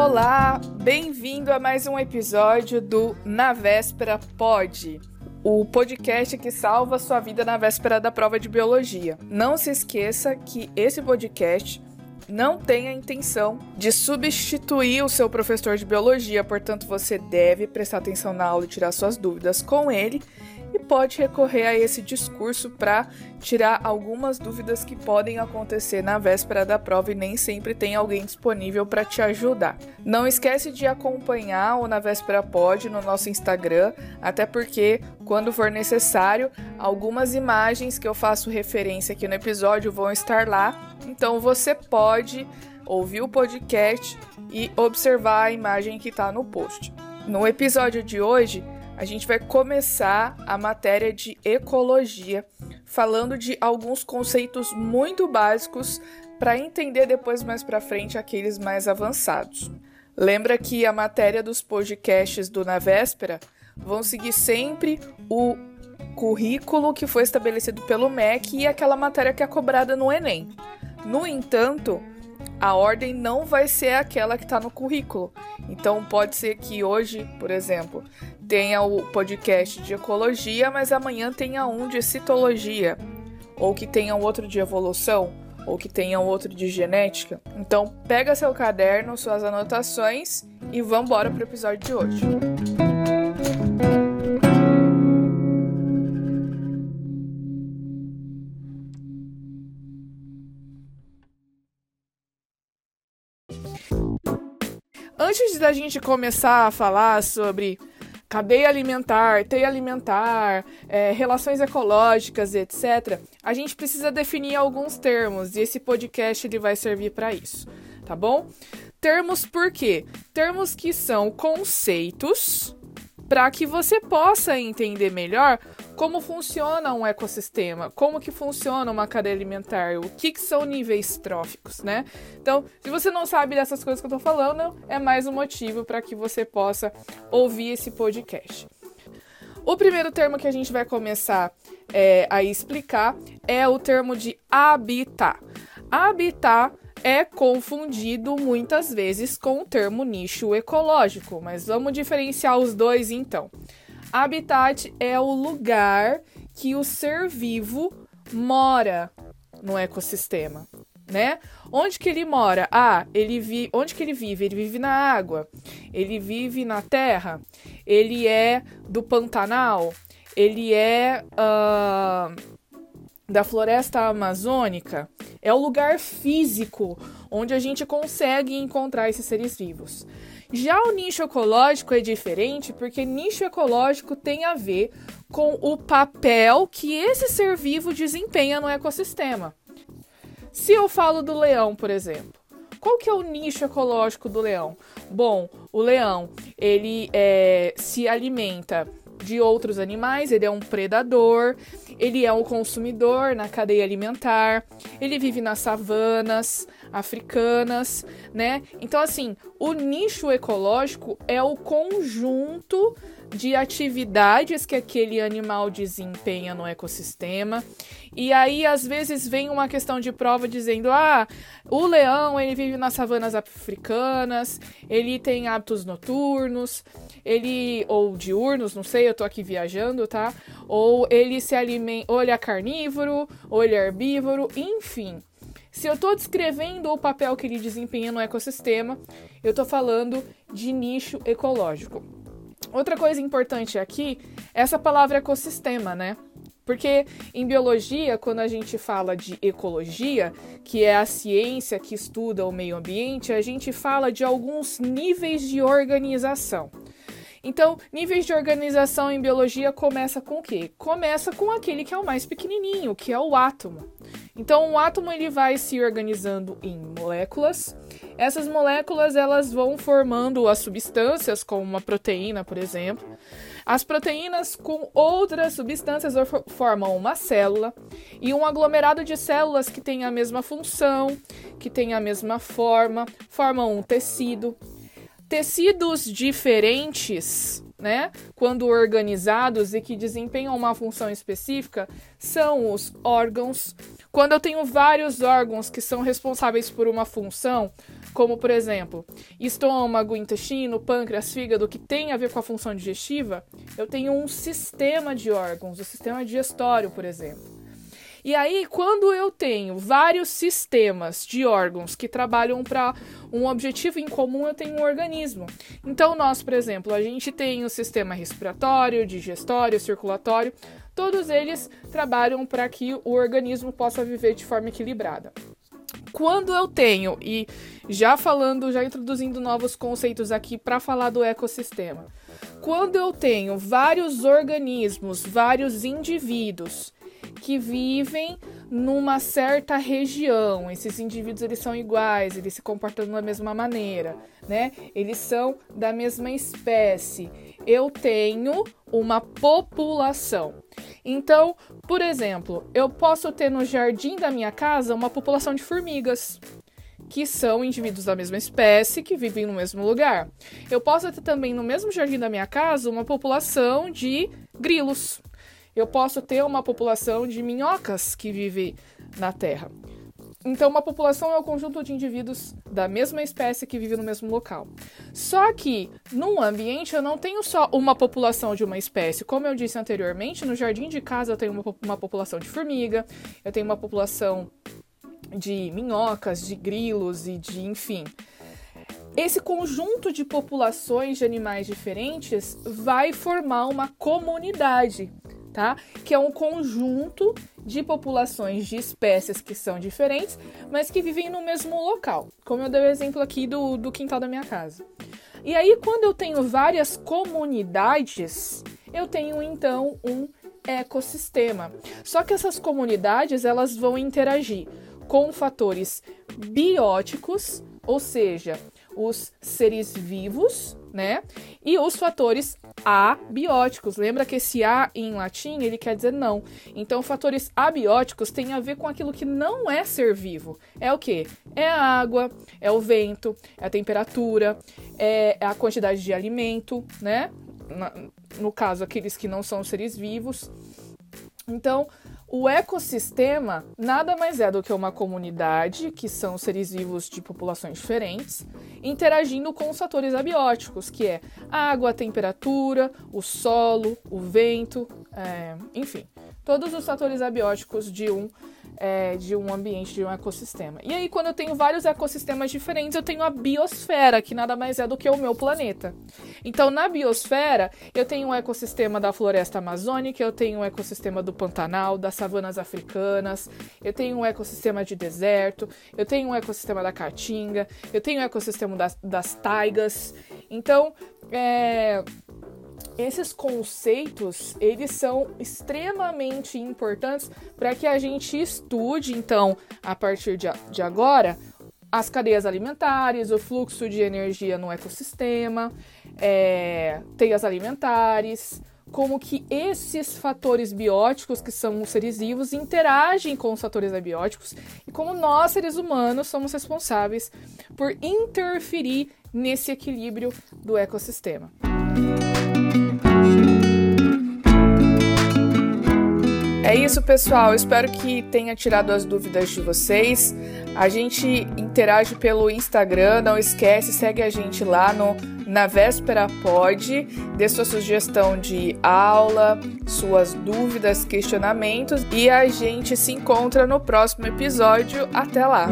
Olá, bem-vindo a mais um episódio do Na Véspera Pod, o podcast que salva sua vida na véspera da prova de biologia. Não se esqueça que esse podcast não tem a intenção de substituir o seu professor de biologia, portanto, você deve prestar atenção na aula e tirar suas dúvidas com ele e pode recorrer a esse discurso para tirar algumas dúvidas que podem acontecer na véspera da prova e nem sempre tem alguém disponível para te ajudar. Não esquece de acompanhar o Na Véspera Pod no nosso Instagram, até porque quando for necessário, algumas imagens que eu faço referência aqui no episódio vão estar lá. Então você pode ouvir o podcast e observar a imagem que está no post. No episódio de hoje, a gente vai começar a matéria de ecologia, falando de alguns conceitos muito básicos para entender depois mais para frente aqueles mais avançados. Lembra que a matéria dos podcasts do Na Véspera vão seguir sempre o currículo que foi estabelecido pelo MEC e aquela matéria que é cobrada no Enem. No entanto, a ordem não vai ser aquela que está no currículo. Então pode ser que hoje, por exemplo, tenha o podcast de ecologia, mas amanhã tenha um de citologia, ou que tenha um outro de evolução, ou que tenha um outro de genética. Então pega seu caderno, suas anotações e vamos embora para o episódio de hoje. Antes da gente começar a falar sobre cadeia alimentar, teia alimentar, é, relações ecológicas, etc., a gente precisa definir alguns termos e esse podcast ele vai servir para isso, tá bom? Termos por quê? Termos que são conceitos para que você possa entender melhor como funciona um ecossistema, como que funciona uma cadeia alimentar, o que, que são níveis tróficos, né? Então, se você não sabe dessas coisas que eu tô falando, é mais um motivo para que você possa ouvir esse podcast. O primeiro termo que a gente vai começar é, a explicar é o termo de habitat. Habitat é confundido muitas vezes com o termo nicho ecológico, mas vamos diferenciar os dois então. Habitat é o lugar que o ser vivo mora no ecossistema, né? Onde que ele mora? Ah, ele vi, onde que ele vive? Ele vive na água. Ele vive na terra. Ele é do Pantanal. Ele é uh, da floresta amazônica é o lugar físico onde a gente consegue encontrar esses seres vivos. Já o nicho ecológico é diferente porque nicho ecológico tem a ver com o papel que esse ser vivo desempenha no ecossistema. Se eu falo do leão, por exemplo, qual que é o nicho ecológico do leão? Bom, o leão ele é, se alimenta de outros animais, ele é um predador, ele é um consumidor na cadeia alimentar, ele vive nas savanas africanas, né? Então, assim, o nicho ecológico é o conjunto de atividades que aquele animal desempenha no ecossistema. E aí, às vezes, vem uma questão de prova dizendo: ah, o leão ele vive nas savanas africanas, ele tem hábitos noturnos, ele. ou diurnos, não sei, eu tô aqui viajando, tá? Ou ele se alimenta. ou ele é carnívoro, ou ele é herbívoro, enfim. Se eu estou descrevendo o papel que ele desempenha no ecossistema, eu estou falando de nicho ecológico. Outra coisa importante aqui essa palavra ecossistema, né? Porque em biologia, quando a gente fala de ecologia, que é a ciência que estuda o meio ambiente, a gente fala de alguns níveis de organização. Então, níveis de organização em biologia começa com o quê? Começa com aquele que é o mais pequenininho, que é o átomo. Então, o átomo ele vai se organizando em moléculas. Essas moléculas elas vão formando as substâncias, como uma proteína, por exemplo. As proteínas com outras substâncias formam uma célula e um aglomerado de células que tem a mesma função, que tem a mesma forma, formam um tecido. Tecidos diferentes né, quando organizados e que desempenham uma função específica, são os órgãos. Quando eu tenho vários órgãos que são responsáveis por uma função, como por exemplo, estômago, intestino, pâncreas, fígado, que tem a ver com a função digestiva, eu tenho um sistema de órgãos, o sistema digestório, por exemplo. E aí, quando eu tenho vários sistemas de órgãos que trabalham para um objetivo em comum, eu tenho um organismo. Então, nós, por exemplo, a gente tem o sistema respiratório, digestório, circulatório, todos eles trabalham para que o organismo possa viver de forma equilibrada. Quando eu tenho, e já falando, já introduzindo novos conceitos aqui para falar do ecossistema, quando eu tenho vários organismos, vários indivíduos que vivem numa certa região. Esses indivíduos eles são iguais, eles se comportam da mesma maneira, né? Eles são da mesma espécie. Eu tenho uma população. Então, por exemplo, eu posso ter no jardim da minha casa uma população de formigas que são indivíduos da mesma espécie que vivem no mesmo lugar. Eu posso ter também no mesmo jardim da minha casa uma população de grilos, eu posso ter uma população de minhocas que vive na Terra. Então, uma população é o um conjunto de indivíduos da mesma espécie que vive no mesmo local. Só que, num ambiente, eu não tenho só uma população de uma espécie. Como eu disse anteriormente, no jardim de casa eu tenho uma, uma população de formiga, eu tenho uma população de minhocas, de grilos e de, enfim. Esse conjunto de populações de animais diferentes vai formar uma comunidade tá? Que é um conjunto de populações de espécies que são diferentes, mas que vivem no mesmo local, como eu dei o exemplo aqui do, do quintal da minha casa. E aí, quando eu tenho várias comunidades, eu tenho então um ecossistema. Só que essas comunidades elas vão interagir com fatores bióticos, ou seja, os seres vivos, né? E os fatores abióticos. Lembra que esse A em latim ele quer dizer não. Então, fatores abióticos têm a ver com aquilo que não é ser vivo. É o que? É a água, é o vento, é a temperatura, é a quantidade de alimento, né? no caso, aqueles que não são seres vivos. Então, o ecossistema nada mais é do que uma comunidade, que são seres vivos de populações diferentes, interagindo com os fatores abióticos, que é a água, a temperatura, o solo, o vento, é, enfim, todos os fatores abióticos de um é, de um ambiente, de um ecossistema. E aí, quando eu tenho vários ecossistemas diferentes, eu tenho a biosfera, que nada mais é do que o meu planeta. Então, na biosfera, eu tenho um ecossistema da floresta amazônica, eu tenho um ecossistema do Pantanal, das savanas africanas, eu tenho um ecossistema de deserto, eu tenho um ecossistema da caatinga, eu tenho um ecossistema das, das taigas. Então, é esses conceitos, eles são extremamente importantes para que a gente estude, então, a partir de, de agora, as cadeias alimentares, o fluxo de energia no ecossistema, é, teias alimentares, como que esses fatores bióticos, que são os seres vivos, interagem com os fatores abióticos e como nós, seres humanos, somos responsáveis por interferir nesse equilíbrio do ecossistema. É isso, pessoal. Espero que tenha tirado as dúvidas de vocês. A gente interage pelo Instagram. Não esquece, segue a gente lá no Na Véspera Pod. Dê sua sugestão de aula, suas dúvidas, questionamentos. E a gente se encontra no próximo episódio. Até lá!